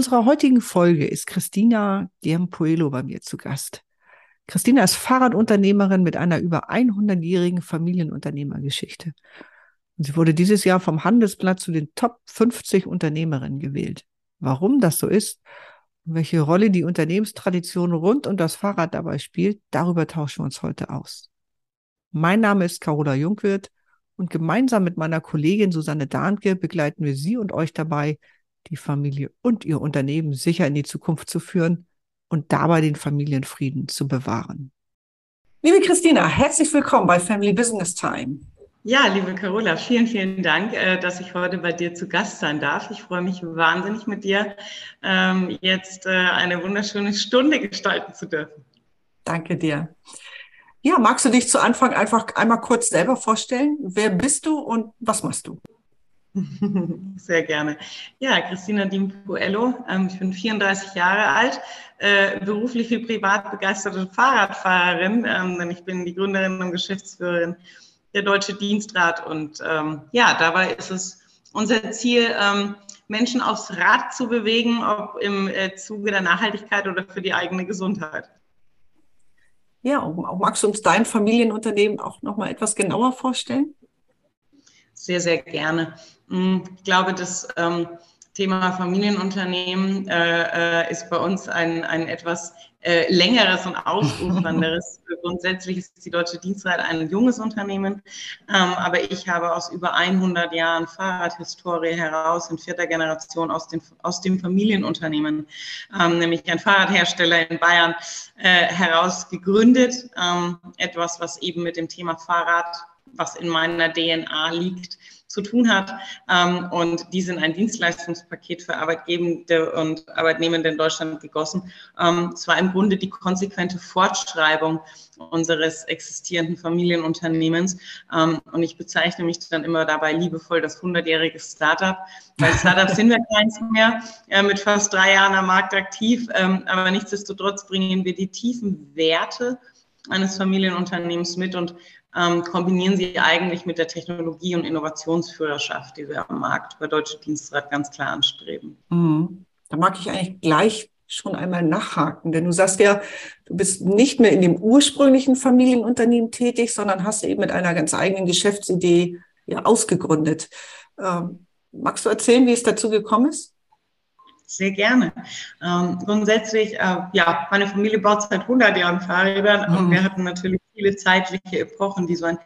Unserer heutigen Folge ist Christina Giampuelo bei mir zu Gast. Christina ist Fahrradunternehmerin mit einer über 100-jährigen Familienunternehmergeschichte. Und sie wurde dieses Jahr vom Handelsblatt zu den Top 50 Unternehmerinnen gewählt. Warum das so ist und welche Rolle die Unternehmenstradition rund um das Fahrrad dabei spielt, darüber tauschen wir uns heute aus. Mein Name ist Carola Jungwirth und gemeinsam mit meiner Kollegin Susanne Dahnke begleiten wir Sie und euch dabei, die Familie und ihr Unternehmen sicher in die Zukunft zu führen und dabei den Familienfrieden zu bewahren. Liebe Christina, herzlich willkommen bei Family Business Time. Ja, liebe Carola, vielen, vielen Dank, äh, dass ich heute bei dir zu Gast sein darf. Ich freue mich wahnsinnig mit dir ähm, jetzt äh, eine wunderschöne Stunde gestalten zu dürfen. Danke dir. Ja, magst du dich zu Anfang einfach einmal kurz selber vorstellen? Wer bist du und was machst du? Sehr gerne. Ja, Christina Dimpuello. Ähm, ich bin 34 Jahre alt, äh, beruflich wie privat begeisterte Fahrradfahrerin, ähm, denn ich bin die Gründerin und Geschäftsführerin der Deutsche Dienstrat. Und ähm, ja, dabei ist es unser Ziel, Menschen aufs Rad zu bewegen, ob im äh, Zuge der Nachhaltigkeit oder für die eigene Gesundheit. Ja, magst du uns dein Familienunternehmen auch noch mal etwas genauer vorstellen? Sehr, sehr gerne. Hm, ich glaube, das ähm, Thema Familienunternehmen äh, äh, ist bei uns ein, ein etwas äh, längeres und ausufernderes. Grundsätzlich ist die Deutsche Dienstrat ein junges Unternehmen, ähm, aber ich habe aus über 100 Jahren Fahrradhistorie heraus in vierter Generation aus, den, aus dem Familienunternehmen, ähm, nämlich ein Fahrradhersteller in Bayern, äh, heraus gegründet. Ähm, etwas, was eben mit dem Thema Fahrrad, was in meiner DNA liegt, zu tun hat. Ähm, und die sind ein Dienstleistungspaket für Arbeitgebende und Arbeitnehmende in Deutschland gegossen. Ähm, es war im Grunde die konsequente Fortschreibung unseres existierenden Familienunternehmens. Ähm, und ich bezeichne mich dann immer dabei liebevoll das 100-jährige Startup. Weil Startup sind wir keins mehr, äh, mit fast drei Jahren am Markt aktiv. Aber nichtsdestotrotz bringen wir die tiefen Werte eines Familienunternehmens mit und ähm, kombinieren sie eigentlich mit der Technologie- und Innovationsführerschaft, die wir am Markt bei Deutsche Dienstrat ganz klar anstreben. Mhm. Da mag ich eigentlich gleich schon einmal nachhaken, denn du sagst ja, du bist nicht mehr in dem ursprünglichen Familienunternehmen tätig, sondern hast eben mit einer ganz eigenen Geschäftsidee ja ausgegründet. Ähm, magst du erzählen, wie es dazu gekommen ist? Sehr gerne. Ähm, grundsätzlich, äh, ja, meine Familie baut seit 100 Jahren Fahrräder mhm. und wir hatten natürlich viele zeitliche Epochen, die so ein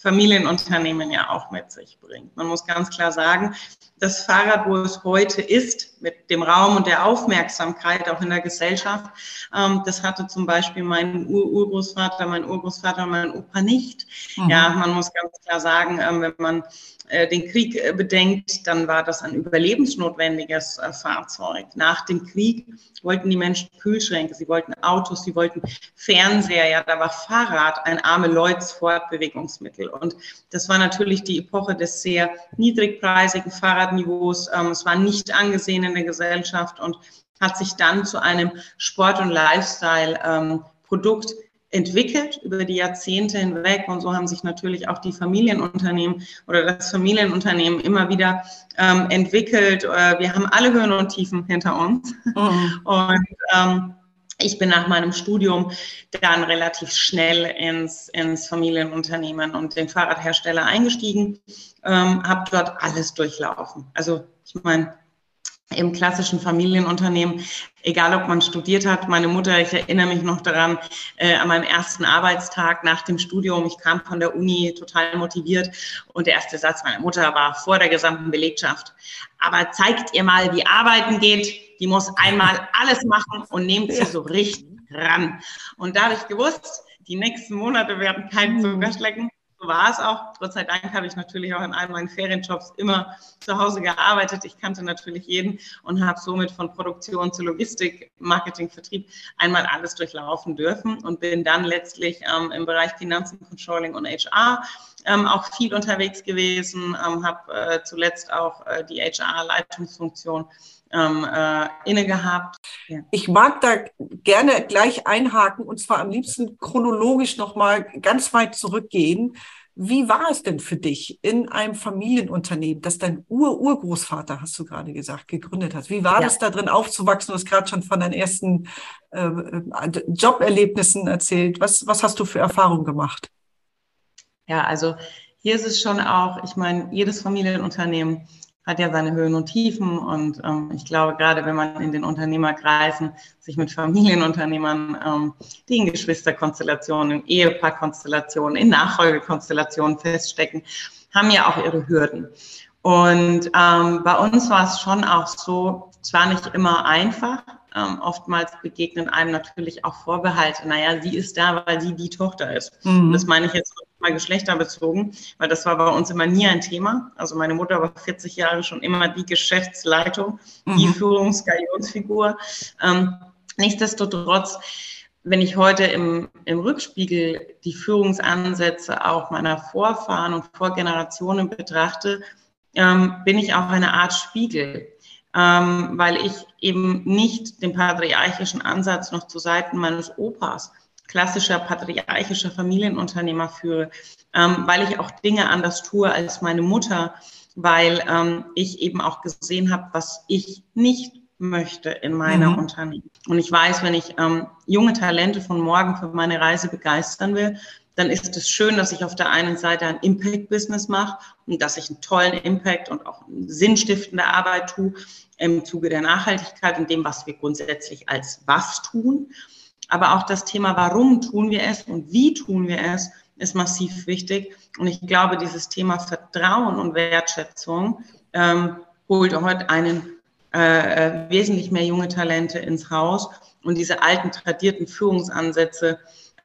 Familienunternehmen ja auch mit sich bringt. Man muss ganz klar sagen, das Fahrrad, wo es heute ist, mit dem Raum und der Aufmerksamkeit auch in der Gesellschaft, ähm, das hatte zum Beispiel mein Ur-Urgroßvater, mein Urgroßvater und mein Opa nicht. Mhm. Ja, man muss ganz klar sagen, ähm, wenn man äh, den Krieg äh, bedenkt, dann war das ein überlebensnotwendiges äh, Fahrzeug. Nach dem Krieg wollten die Menschen Kühlschränke, sie wollten Autos, sie wollten Fernseher, ja, da war Fahrrad ein arme Leuts Fortbewegungsmittel. Und das war natürlich die Epoche des sehr niedrigpreisigen Fahrradniveaus. Ähm, es war nicht angesehen in der Gesellschaft und hat sich dann zu einem Sport- und Lifestyle-Produkt ähm, entwickelt über die Jahrzehnte hinweg und so haben sich natürlich auch die Familienunternehmen oder das Familienunternehmen immer wieder ähm, entwickelt. Äh, wir haben alle Höhen und Tiefen hinter uns mhm. und ähm, ich bin nach meinem Studium dann relativ schnell ins, ins Familienunternehmen und den Fahrradhersteller eingestiegen, ähm, habe dort alles durchlaufen. Also ich meine, im klassischen Familienunternehmen, egal ob man studiert hat. Meine Mutter, ich erinnere mich noch daran, äh, an meinem ersten Arbeitstag nach dem Studium, ich kam von der Uni total motiviert und der erste Satz meiner Mutter war vor der gesamten Belegschaft. Aber zeigt ihr mal, wie arbeiten geht. Die muss einmal alles machen und nehmt sie so richtig ran. Und da habe ich gewusst, die nächsten Monate werden keinen Zucker schlecken so war es auch. Gott sei Dank habe ich natürlich auch in all meinen Ferienjobs immer zu Hause gearbeitet. Ich kannte natürlich jeden und habe somit von Produktion zu Logistik, Marketing, Vertrieb einmal alles durchlaufen dürfen und bin dann letztlich ähm, im Bereich Finanzen, Controlling und HR ähm, auch viel unterwegs gewesen, ähm, habe äh, zuletzt auch äh, die HR-Leitungsfunktion ähm, äh, inne gehabt. Ja. Ich mag da gerne gleich einhaken und zwar am liebsten chronologisch nochmal ganz weit zurückgehen. Wie war es denn für dich in einem Familienunternehmen, das dein Ur-Urgroßvater, hast du gerade gesagt, gegründet hat? Wie war ja. das da drin aufzuwachsen? Du hast gerade schon von deinen ersten äh, äh, Joberlebnissen erzählt. Was, was hast du für Erfahrungen gemacht? Ja, also hier ist es schon auch, ich meine, jedes Familienunternehmen hat ja seine Höhen und Tiefen. Und ähm, ich glaube, gerade wenn man in den Unternehmerkreisen sich mit Familienunternehmern, ähm, die in Geschwisterkonstellationen, in Ehepaarkonstellationen, in Nachfolgekonstellationen feststecken, haben ja auch ihre Hürden. Und ähm, bei uns war es schon auch so, es war nicht immer einfach. Ähm, oftmals begegnen einem natürlich auch Vorbehalte. Naja, sie ist da, weil sie die Tochter ist. Mhm. Das meine ich jetzt mal geschlechterbezogen, weil das war bei uns immer nie ein Thema. Also meine Mutter war 40 Jahre schon immer die Geschäftsleitung, mhm. die Führungsgalionsfigur. Ähm, nichtsdestotrotz, wenn ich heute im, im Rückspiegel die Führungsansätze auch meiner Vorfahren und Vorgenerationen betrachte, ähm, bin ich auch eine Art Spiegel, ähm, weil ich eben nicht den patriarchischen Ansatz noch zu Seiten meines Opas klassischer patriarchischer Familienunternehmer führe, ähm, weil ich auch Dinge anders tue als meine Mutter, weil ähm, ich eben auch gesehen habe, was ich nicht möchte in meiner mhm. Unternehmen. Und ich weiß, wenn ich ähm, junge Talente von morgen für meine Reise begeistern will, dann ist es schön, dass ich auf der einen Seite ein Impact-Business mache und dass ich einen tollen Impact und auch sinnstiftende Arbeit tue im Zuge der Nachhaltigkeit und dem, was wir grundsätzlich als was tun. Aber auch das Thema, warum tun wir es und wie tun wir es, ist massiv wichtig. Und ich glaube, dieses Thema Vertrauen und Wertschätzung ähm, holt heute einen äh, äh, wesentlich mehr junge Talente ins Haus. Und diese alten, tradierten Führungsansätze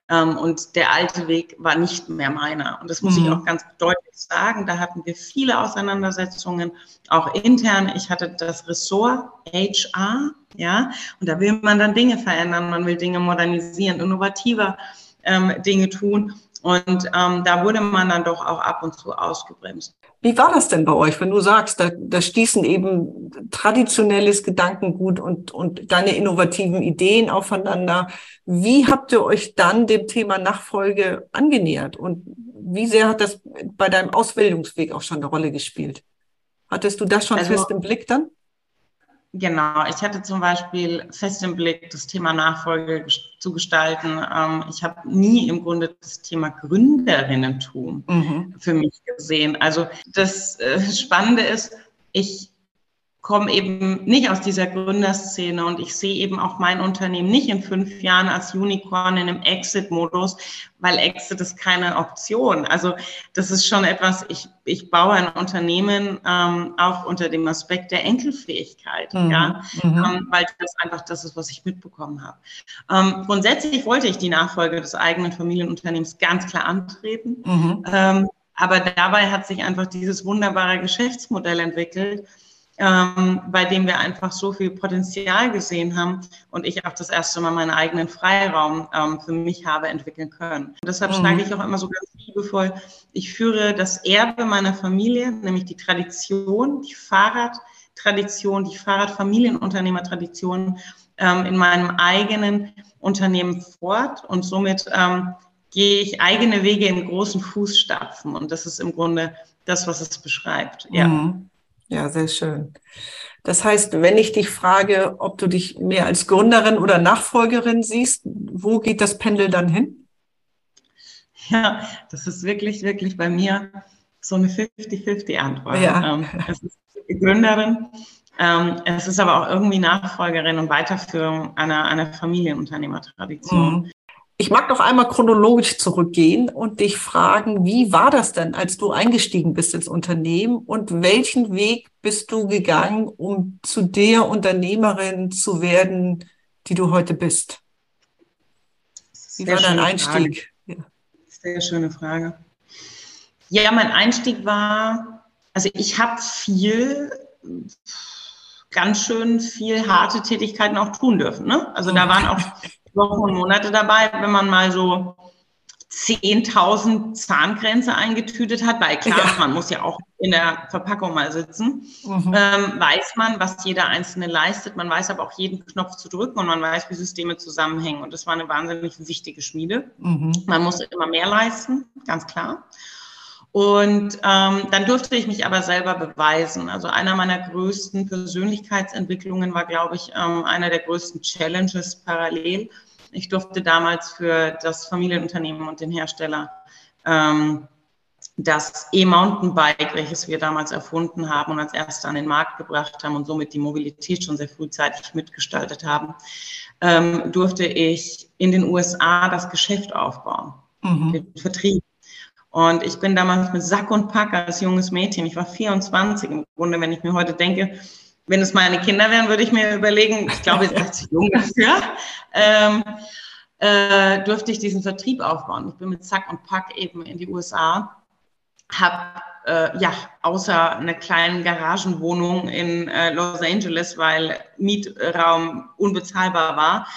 ähm, und der alte Weg war nicht mehr meiner. Und das muss mhm. ich auch ganz deutlich sagen. Da hatten wir viele Auseinandersetzungen, auch intern. Ich hatte das Ressort HR, ja, und da will man dann Dinge verändern, man will Dinge modernisieren, innovativer ähm, Dinge tun. Und ähm, da wurde man dann doch auch ab und zu ausgebremst. Wie war das denn bei euch, wenn du sagst, da, da stießen eben traditionelles Gedankengut und, und deine innovativen Ideen aufeinander? Wie habt ihr euch dann dem Thema Nachfolge angenähert? Und wie sehr hat das bei deinem Ausbildungsweg auch schon eine Rolle gespielt? Hattest du das schon also, fest im Blick dann? Genau, ich hatte zum Beispiel fest im Blick, das Thema Nachfolge zu gestalten. Ähm, ich habe nie im Grunde das Thema Gründerinnentum mhm. für mich gesehen. Also das äh, Spannende ist, ich komme eben nicht aus dieser Gründerszene und ich sehe eben auch mein Unternehmen nicht in fünf Jahren als Unicorn in einem Exit-Modus, weil Exit ist keine Option. Also das ist schon etwas, ich, ich baue ein Unternehmen ähm, auch unter dem Aspekt der Enkelfähigkeit, mhm. ja, mhm. Ähm, weil das einfach das ist, was ich mitbekommen habe. Ähm, grundsätzlich wollte ich die Nachfolge des eigenen Familienunternehmens ganz klar antreten. Mhm. Ähm, aber dabei hat sich einfach dieses wunderbare Geschäftsmodell entwickelt, ähm, bei dem wir einfach so viel Potenzial gesehen haben und ich auch das erste Mal meinen eigenen Freiraum ähm, für mich habe entwickeln können. Und deshalb mhm. schlage ich auch immer so ganz liebevoll, ich führe das Erbe meiner Familie, nämlich die Tradition, die Fahrradtradition, die Fahrradfamilienunternehmertradition ähm, in meinem eigenen Unternehmen fort und somit ähm, gehe ich eigene Wege in großen Fußstapfen und das ist im Grunde das, was es beschreibt. Ja. Mhm. Ja, sehr schön. Das heißt, wenn ich dich frage, ob du dich mehr als Gründerin oder Nachfolgerin siehst, wo geht das Pendel dann hin? Ja, das ist wirklich, wirklich bei mir so eine 50-50-Antwort. Ja. Ähm, es ist Gründerin, ähm, es ist aber auch irgendwie Nachfolgerin und Weiterführung einer, einer Familienunternehmertradition. Mhm. Ich mag noch einmal chronologisch zurückgehen und dich fragen, wie war das denn, als du eingestiegen bist ins Unternehmen und welchen Weg bist du gegangen, um zu der Unternehmerin zu werden, die du heute bist? Wie Sehr war dein Einstieg? Ja. Sehr schöne Frage. Ja, mein Einstieg war, also ich habe viel, ganz schön viel harte Tätigkeiten auch tun dürfen. Ne? Also da waren auch Wochen und Monate dabei, wenn man mal so 10.000 Zahngrenze eingetütet hat, weil klar, ja. man muss ja auch in der Verpackung mal sitzen, mhm. ähm, weiß man, was jeder Einzelne leistet. Man weiß aber auch jeden Knopf zu drücken und man weiß, wie Systeme zusammenhängen. Und das war eine wahnsinnig wichtige Schmiede. Mhm. Man muss immer mehr leisten, ganz klar. Und ähm, dann durfte ich mich aber selber beweisen. Also einer meiner größten Persönlichkeitsentwicklungen war, glaube ich, ähm, einer der größten Challenges parallel ich durfte damals für das Familienunternehmen und den Hersteller ähm, das E-Mountainbike, welches wir damals erfunden haben und als erster an den Markt gebracht haben und somit die Mobilität schon sehr frühzeitig mitgestaltet haben, ähm, durfte ich in den USA das Geschäft aufbauen, mhm. den Vertrieb. Und ich bin damals mit Sack und Pack als junges Mädchen, ich war 24 im Grunde, wenn ich mir heute denke, wenn es meine Kinder wären, würde ich mir überlegen, ich glaube, jetzt ist zu jung dafür, ähm, äh, dürfte ich diesen Vertrieb aufbauen. Ich bin mit Zack und Pack eben in die USA, habe äh, ja außer einer kleinen Garagenwohnung in äh, Los Angeles, weil Mietraum unbezahlbar war,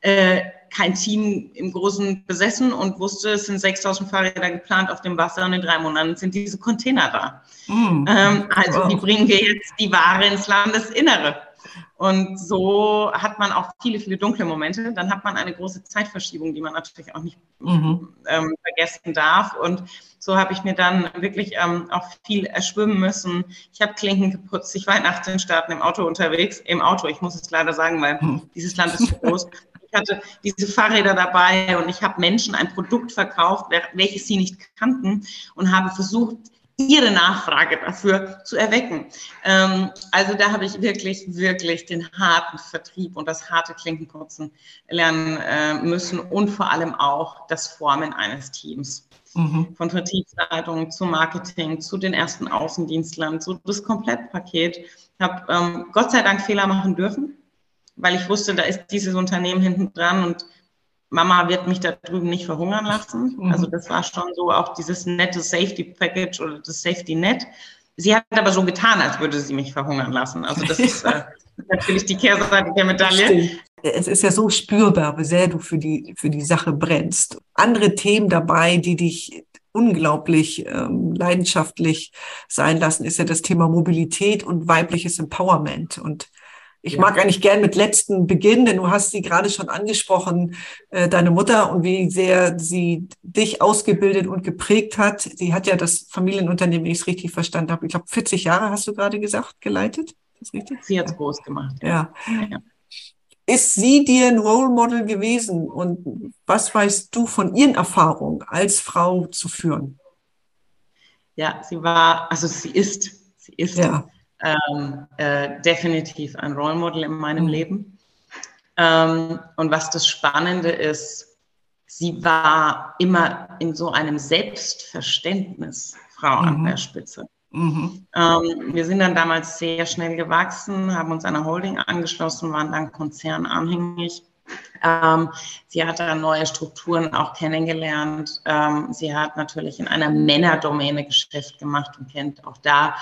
äh, kein Team im Großen besessen und wusste, es sind 6000 Fahrräder geplant auf dem Wasser und in drei Monaten sind diese Container da. Mm. Ähm, also wow. wie bringen wir jetzt die Ware ins Landesinnere? Und so hat man auch viele, viele dunkle Momente. Dann hat man eine große Zeitverschiebung, die man natürlich auch nicht mhm. ähm, vergessen darf. Und so habe ich mir dann wirklich ähm, auch viel erschwimmen müssen. Ich habe Klinken geputzt. Ich war in 18 Staaten im Auto unterwegs. Im Auto, ich muss es leider sagen, weil mhm. dieses Land ist groß. Ich hatte diese Fahrräder dabei und ich habe Menschen ein Produkt verkauft, welches sie nicht kannten und habe versucht, ihre Nachfrage dafür zu erwecken. Ähm, also da habe ich wirklich, wirklich den harten Vertrieb und das harte Klinkenputzen lernen äh, müssen und vor allem auch das Formen eines Teams. Mhm. Von Vertriebsleitung zu Marketing, zu den ersten Außendienstlern, so das Komplettpaket. Ich habe ähm, Gott sei Dank Fehler machen dürfen weil ich wusste, da ist dieses Unternehmen hinten dran und Mama wird mich da drüben nicht verhungern lassen. Mhm. Also das war schon so auch dieses nette Safety Package oder das Safety Net. Sie hat aber so getan, als würde sie mich verhungern lassen. Also das ist äh, natürlich die Kehrseite der Medaille. Stimmt. Es ist ja so spürbar, wie sehr du für die, für die Sache brennst. Andere Themen dabei, die dich unglaublich ähm, leidenschaftlich sein lassen, ist ja das Thema Mobilität und weibliches Empowerment. Und ich ja. mag eigentlich gern mit letzten beginnen, denn du hast sie gerade schon angesprochen, äh, deine Mutter und wie sehr sie dich ausgebildet und geprägt hat. Sie hat ja das Familienunternehmen, wenn ich es richtig verstanden habe, ich glaube 40 Jahre hast du gerade gesagt, geleitet. Ist richtig? Sie hat es groß gemacht. Ja. ja. Ist sie dir ein Role Model gewesen und was weißt du von ihren Erfahrungen als Frau zu führen? Ja, sie war, also sie ist, sie ist ja ähm, äh, definitiv ein Role Model in meinem mhm. Leben. Ähm, und was das Spannende ist, sie war immer in so einem Selbstverständnis Frau mhm. an der Spitze. Mhm. Ähm, wir sind dann damals sehr schnell gewachsen, haben uns einer Holding angeschlossen, waren dann konzernanhängig. Ähm, sie hat dann neue Strukturen auch kennengelernt. Ähm, sie hat natürlich in einer Männerdomäne Geschäft gemacht und kennt auch da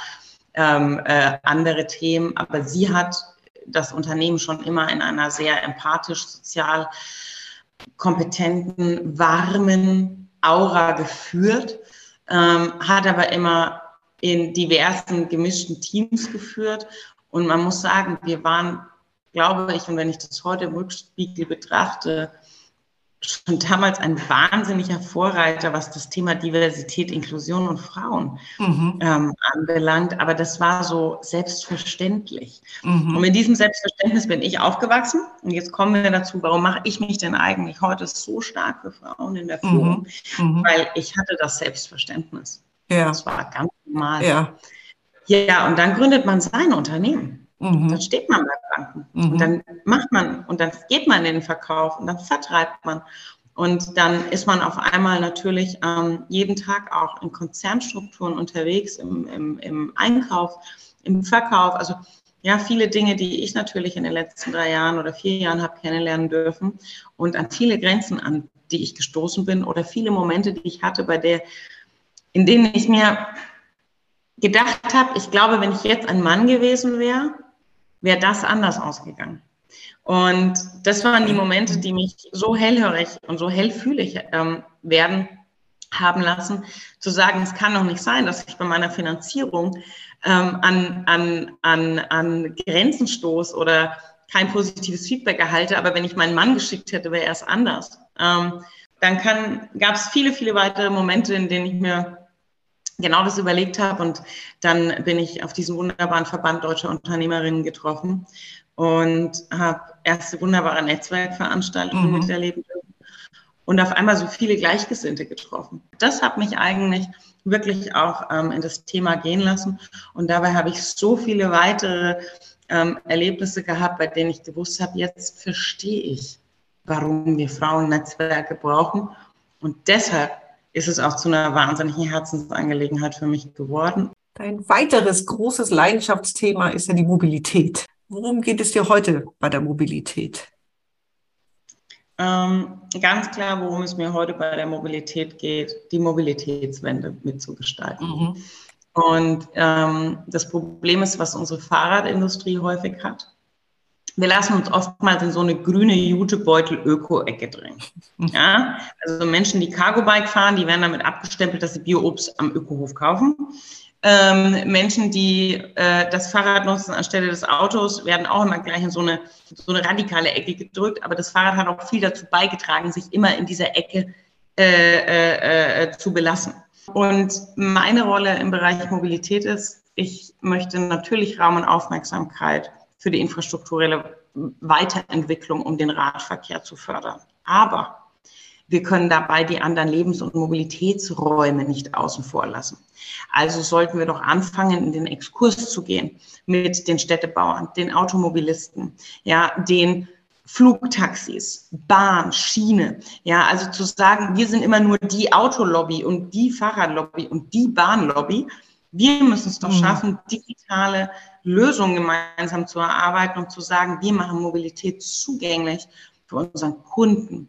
ähm, äh, andere Themen. Aber sie hat das Unternehmen schon immer in einer sehr empathisch, sozial kompetenten, warmen Aura geführt, ähm, hat aber immer in diversen gemischten Teams geführt. Und man muss sagen, wir waren, glaube ich, und wenn ich das heute im Rückspiegel betrachte, schon damals ein wahnsinniger Vorreiter, was das Thema Diversität, Inklusion und Frauen mhm. ähm, anbelangt. Aber das war so selbstverständlich. Mhm. Und mit diesem Selbstverständnis bin ich aufgewachsen. Und jetzt kommen wir dazu, warum mache ich mich denn eigentlich heute so stark für Frauen in der Führung? Mhm. mhm. Weil ich hatte das Selbstverständnis. Ja. Das war ganz normal. Ja. ja, und dann gründet man sein Unternehmen. Mhm. Dann steht man bei Banken mhm. und dann macht man und dann geht man in den Verkauf und dann vertreibt man. Und dann ist man auf einmal natürlich ähm, jeden Tag auch in Konzernstrukturen unterwegs, im, im, im Einkauf, im Verkauf. Also ja, viele Dinge, die ich natürlich in den letzten drei Jahren oder vier Jahren habe kennenlernen dürfen und an viele Grenzen, an die ich gestoßen bin oder viele Momente, die ich hatte, bei der in denen ich mir gedacht habe, ich glaube, wenn ich jetzt ein Mann gewesen wäre, wäre das anders ausgegangen. Und das waren die Momente, die mich so hellhörig und so hellfühlig ähm, werden haben lassen, zu sagen, es kann doch nicht sein, dass ich bei meiner Finanzierung ähm, an, an, an, an Grenzen stoß oder kein positives Feedback erhalte, aber wenn ich meinen Mann geschickt hätte, wäre er es anders. Ähm, dann gab es viele, viele weitere Momente, in denen ich mir genau das überlegt habe und dann bin ich auf diesen wunderbaren Verband deutscher Unternehmerinnen getroffen und habe erste wunderbare Netzwerkveranstaltungen mhm. miterleben dürfen und auf einmal so viele Gleichgesinnte getroffen. Das hat mich eigentlich wirklich auch ähm, in das Thema gehen lassen und dabei habe ich so viele weitere ähm, Erlebnisse gehabt, bei denen ich gewusst habe, jetzt verstehe ich, warum wir Frauennetzwerke brauchen und deshalb ist es auch zu einer wahnsinnigen Herzensangelegenheit für mich geworden. Ein weiteres großes Leidenschaftsthema ist ja die Mobilität. Worum geht es dir heute bei der Mobilität? Ähm, ganz klar, worum es mir heute bei der Mobilität geht, die Mobilitätswende mitzugestalten. Mhm. Und ähm, das Problem ist, was unsere Fahrradindustrie häufig hat wir lassen uns oftmals in so eine grüne Jutebeutel-Öko-Ecke drängen. Ja? Also Menschen, die Cargo-Bike fahren, die werden damit abgestempelt, dass sie Bio-Obst am Ökohof kaufen. Ähm, Menschen, die äh, das Fahrrad nutzen anstelle des Autos, werden auch immer gleich in so eine, so eine radikale Ecke gedrückt. Aber das Fahrrad hat auch viel dazu beigetragen, sich immer in dieser Ecke äh, äh, äh zu belassen. Und meine Rolle im Bereich Mobilität ist, ich möchte natürlich Raum und Aufmerksamkeit für die infrastrukturelle Weiterentwicklung, um den Radverkehr zu fördern. Aber wir können dabei die anderen Lebens- und Mobilitätsräume nicht außen vor lassen. Also sollten wir doch anfangen, in den Exkurs zu gehen mit den Städtebauern, den Automobilisten, ja, den Flugtaxis, Bahn, Schiene. Ja, also zu sagen, wir sind immer nur die Autolobby und die Fahrradlobby und die Bahnlobby. Wir müssen es doch mhm. schaffen, digitale Lösungen gemeinsam zu erarbeiten und zu sagen, wir machen Mobilität zugänglich für unseren Kunden.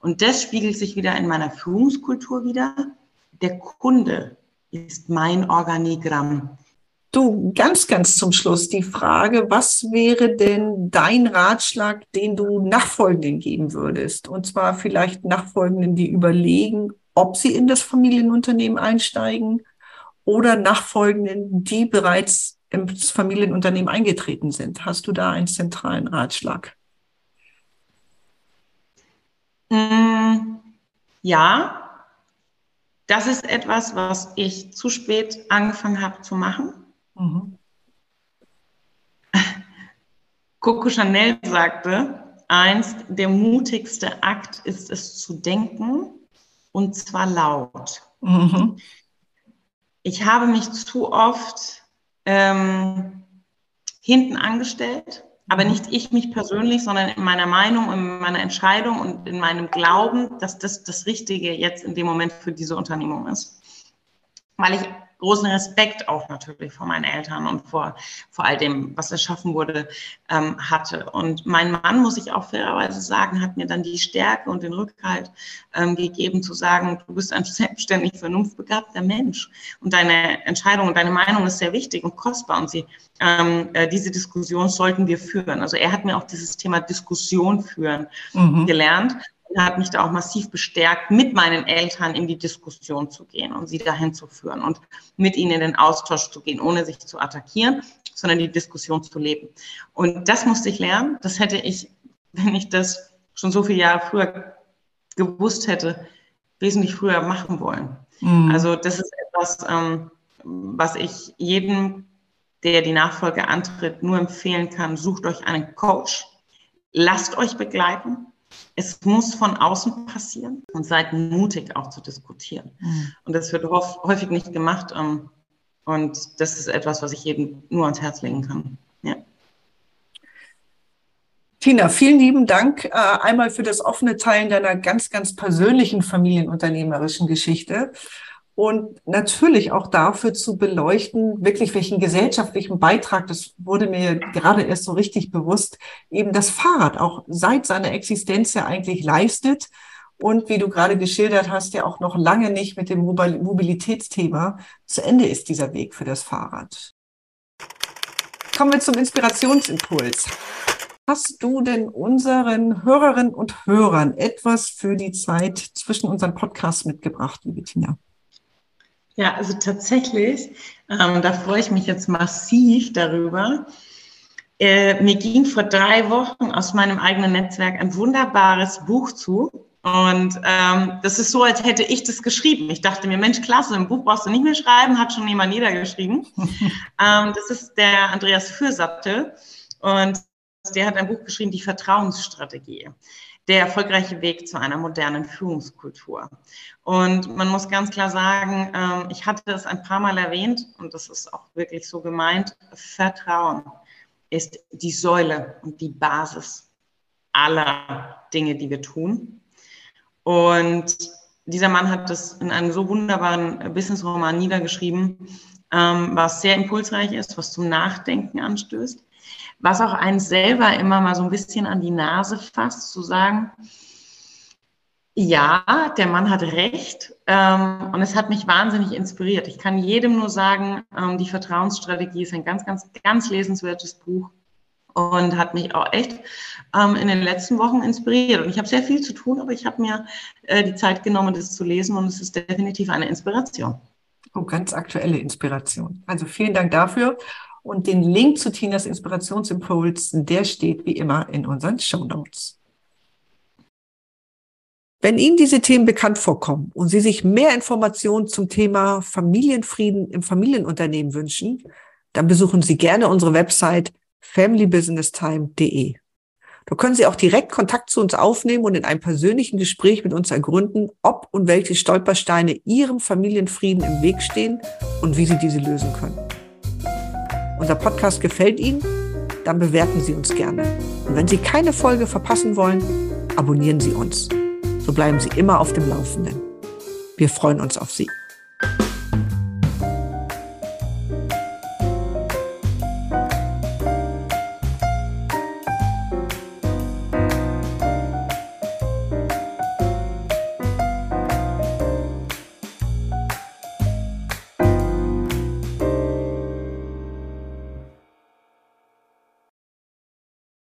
Und das spiegelt sich wieder in meiner Führungskultur wieder. Der Kunde ist mein Organigramm. Du, ganz, ganz zum Schluss die Frage, was wäre denn dein Ratschlag, den du Nachfolgenden geben würdest? Und zwar vielleicht Nachfolgenden, die überlegen, ob sie in das Familienunternehmen einsteigen oder Nachfolgenden, die bereits ins Familienunternehmen eingetreten sind. Hast du da einen zentralen Ratschlag? Mm, ja, das ist etwas, was ich zu spät angefangen habe zu machen. Mhm. Coco Chanel sagte, einst, der mutigste Akt ist es zu denken und zwar laut. Mhm. Ich habe mich zu oft ähm, hinten angestellt, aber nicht ich mich persönlich, sondern in meiner Meinung, in meiner Entscheidung und in meinem Glauben, dass das das Richtige jetzt in dem Moment für diese Unternehmung ist. Weil ich großen Respekt auch natürlich vor meinen Eltern und vor, vor all dem, was erschaffen wurde, ähm, hatte. Und mein Mann, muss ich auch fairerweise sagen, hat mir dann die Stärke und den Rückhalt ähm, gegeben, zu sagen, du bist ein selbstständig vernunftbegabter Mensch und deine Entscheidung und deine Meinung ist sehr wichtig und kostbar und sie, ähm, äh, diese Diskussion sollten wir führen. Also er hat mir auch dieses Thema Diskussion führen mhm. gelernt hat mich da auch massiv bestärkt, mit meinen Eltern in die Diskussion zu gehen und sie dahin zu führen und mit ihnen in den Austausch zu gehen, ohne sich zu attackieren, sondern die Diskussion zu leben. Und das musste ich lernen. Das hätte ich, wenn ich das schon so viele Jahre früher gewusst hätte, wesentlich früher machen wollen. Mhm. Also das ist etwas, ähm, was ich jedem, der die Nachfolge antritt, nur empfehlen kann. Sucht euch einen Coach, lasst euch begleiten, es muss von außen passieren und seid mutig auch zu diskutieren. Mhm. Und das wird häufig nicht gemacht. Ähm, und das ist etwas, was ich jedem nur ans Herz legen kann. Ja. Tina, vielen lieben Dank äh, einmal für das offene Teilen deiner ganz, ganz persönlichen familienunternehmerischen Geschichte und natürlich auch dafür zu beleuchten, wirklich welchen gesellschaftlichen Beitrag, das wurde mir gerade erst so richtig bewusst, eben das Fahrrad auch seit seiner Existenz ja eigentlich leistet und wie du gerade geschildert hast, ja auch noch lange nicht mit dem Mobilitätsthema zu Ende ist dieser Weg für das Fahrrad. Kommen wir zum Inspirationsimpuls. Hast du denn unseren Hörerinnen und Hörern etwas für die Zeit zwischen unseren Podcasts mitgebracht, liebe Tina? Ja, also tatsächlich, ähm, da freue ich mich jetzt massiv darüber. Äh, mir ging vor drei Wochen aus meinem eigenen Netzwerk ein wunderbares Buch zu. Und ähm, das ist so, als hätte ich das geschrieben. Ich dachte mir, Mensch, klasse, ein Buch brauchst du nicht mehr schreiben, hat schon jemand niedergeschrieben. ähm, das ist der Andreas Fürsattel. Und der hat ein Buch geschrieben, die Vertrauensstrategie der erfolgreiche Weg zu einer modernen Führungskultur. Und man muss ganz klar sagen, ähm, ich hatte es ein paar Mal erwähnt und das ist auch wirklich so gemeint, Vertrauen ist die Säule und die Basis aller Dinge, die wir tun. Und dieser Mann hat das in einem so wunderbaren Business-Roman niedergeschrieben, ähm, was sehr impulsreich ist, was zum Nachdenken anstößt was auch einen selber immer mal so ein bisschen an die Nase fasst, zu sagen, ja, der Mann hat recht ähm, und es hat mich wahnsinnig inspiriert. Ich kann jedem nur sagen, ähm, die Vertrauensstrategie ist ein ganz, ganz, ganz lesenswertes Buch und hat mich auch echt ähm, in den letzten Wochen inspiriert. Und ich habe sehr viel zu tun, aber ich habe mir äh, die Zeit genommen, das zu lesen und es ist definitiv eine Inspiration. Oh, ganz aktuelle Inspiration. Also vielen Dank dafür. Und den Link zu Tinas Inspirationsimpuls, der steht wie immer in unseren Show Notes. Wenn Ihnen diese Themen bekannt vorkommen und Sie sich mehr Informationen zum Thema Familienfrieden im Familienunternehmen wünschen, dann besuchen Sie gerne unsere Website familybusinesstime.de. Da können Sie auch direkt Kontakt zu uns aufnehmen und in einem persönlichen Gespräch mit uns ergründen, ob und welche Stolpersteine Ihrem Familienfrieden im Weg stehen und wie Sie diese lösen können unser Podcast gefällt Ihnen, dann bewerten Sie uns gerne. Und wenn Sie keine Folge verpassen wollen, abonnieren Sie uns. So bleiben Sie immer auf dem Laufenden. Wir freuen uns auf Sie.